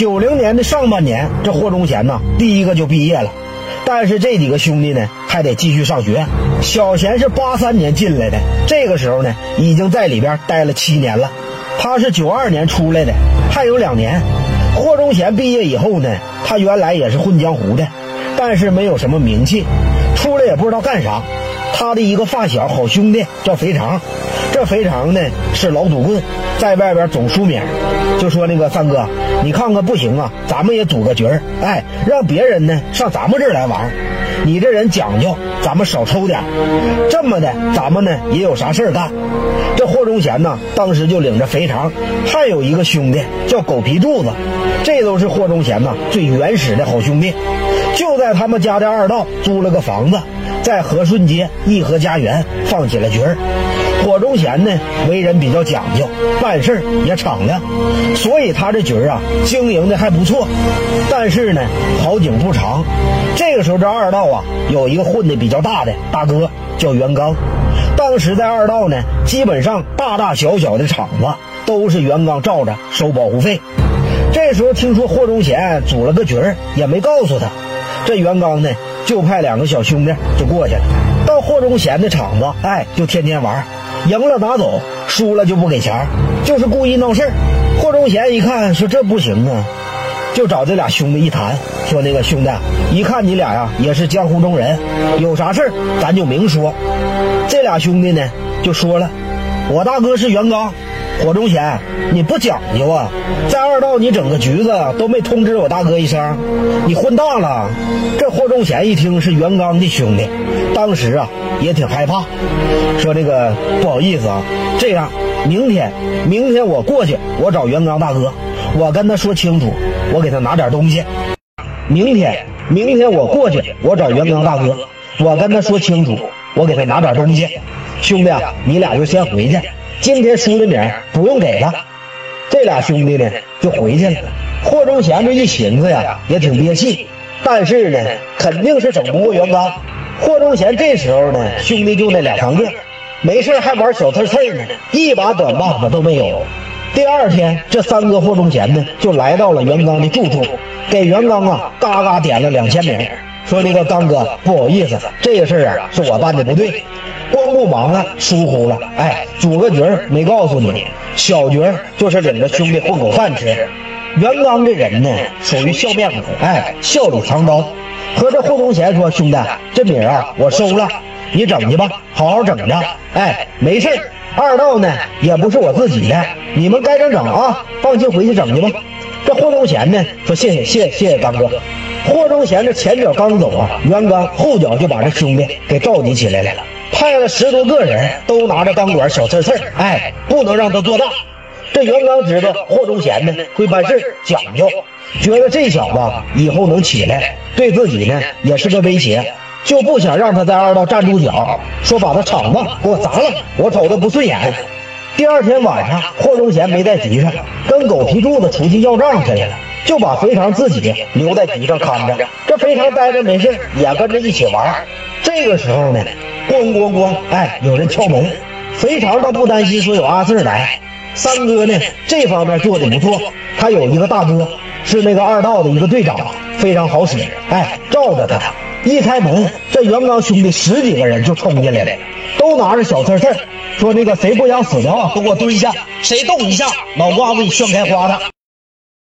九零年的上半年，这霍忠贤呐，第一个就毕业了。但是这几个兄弟呢，还得继续上学。小贤是八三年进来的，这个时候呢，已经在里边待了七年了。他是九二年出来的，还有两年。霍忠贤毕业以后呢，他原来也是混江湖的，但是没有什么名气，出来也不知道干啥。他的一个发小好兄弟叫肥肠，这肥肠呢是老赌棍，在外边总输名，就说那个三哥，你看看不行啊，咱们也组个局儿，哎，让别人呢上咱们这儿来玩。你这人讲究，咱们少抽点，这么的，咱们呢也有啥事儿干。这霍忠贤呢，当时就领着肥肠，还有一个兄弟叫狗皮柱子，这都是霍忠贤呐最原始的好兄弟。就在他们家的二道租了个房子，在和顺街义和家园放起了局儿。霍忠贤呢，为人比较讲究，办事也敞亮，所以他这局啊经营的还不错。但是呢，好景不长。这个时候，这二道啊有一个混的比较大的大哥叫袁刚。当时在二道呢，基本上大大小小的厂子都是袁刚罩着收保护费。这时候听说霍忠贤组了个局儿，也没告诉他。这袁刚呢，就派两个小兄弟就过去了，霍忠贤的场子，哎，就天天玩，赢了拿走，输了就不给钱，就是故意闹事儿。霍忠贤一看说这不行啊，就找这俩兄弟一谈，说那个兄弟，一看你俩呀也是江湖中人，有啥事儿咱就明说。这俩兄弟呢就说了，我大哥是袁刚。霍忠贤，你不讲究啊！在二道你整个局子都没通知我大哥一声，你混大了。这霍忠贤一听是袁刚的兄弟，当时啊也挺害怕，说这个不好意思啊，这样明天明天我过去，我找袁刚大哥，我跟他说清楚，我给他拿点东西。明天明天我过去，我找袁刚大哥，我跟他说清楚，我给他拿点东西。兄弟，你俩就先回去。今天输的名不用给他，这俩兄弟呢就回去了。霍忠贤这一寻思呀，也挺憋气，但是呢，肯定是整不过袁刚。霍忠贤这时候呢，兄弟就那两三个，没事还玩小刺刺呢，一把短棒子都没有。第二天，这三哥霍忠贤呢，就来到了袁刚的住处，给袁刚啊嘎嘎点了两千名，说那个刚哥不好意思，这个事儿啊是我办的不对。光不忙了，疏忽了，哎，组个局没告诉你，小局就是领着兄弟混口饭吃。袁刚这人呢，属于笑面虎，哎，笑里藏刀。和这霍忠贤说：“兄弟，这米啊，我收了，你整去吧，好好整着。哎，没事二道呢也不是我自己的，你们该整整啊，放心回去整去吧。”这霍忠贤呢说：“谢谢谢谢谢谢刚哥。”霍忠贤这前脚刚走啊，袁刚后脚就把这兄弟给召集起来了。派了十多个人，都拿着钢管小刺刺哎，不能让他做大。这袁刚知道霍忠贤呢会办事讲究，觉得这小子以后能起来，对自己呢也是个威胁，就不想让他在二道站住脚，说把他厂子给我砸了，我瞅他不顺眼。第二天晚上，霍忠贤没在集上，跟狗皮柱子出去要账去了，就把肥肠自己留在局上看着。这肥肠待着没事，也跟着一起玩。这个时候呢。咣咣咣！哎，有人敲门。肥肠倒不担心，说有阿四来。三哥呢，这方面做的不错。他有一个大哥，是那个二道的一个队长，非常好使。哎，罩着他。一开门，这袁刚兄弟十几个人就冲进来了，都拿着小刺刺，说那个谁不想死的话，都给我蹲下，谁动一下，脑瓜子里炫开花的。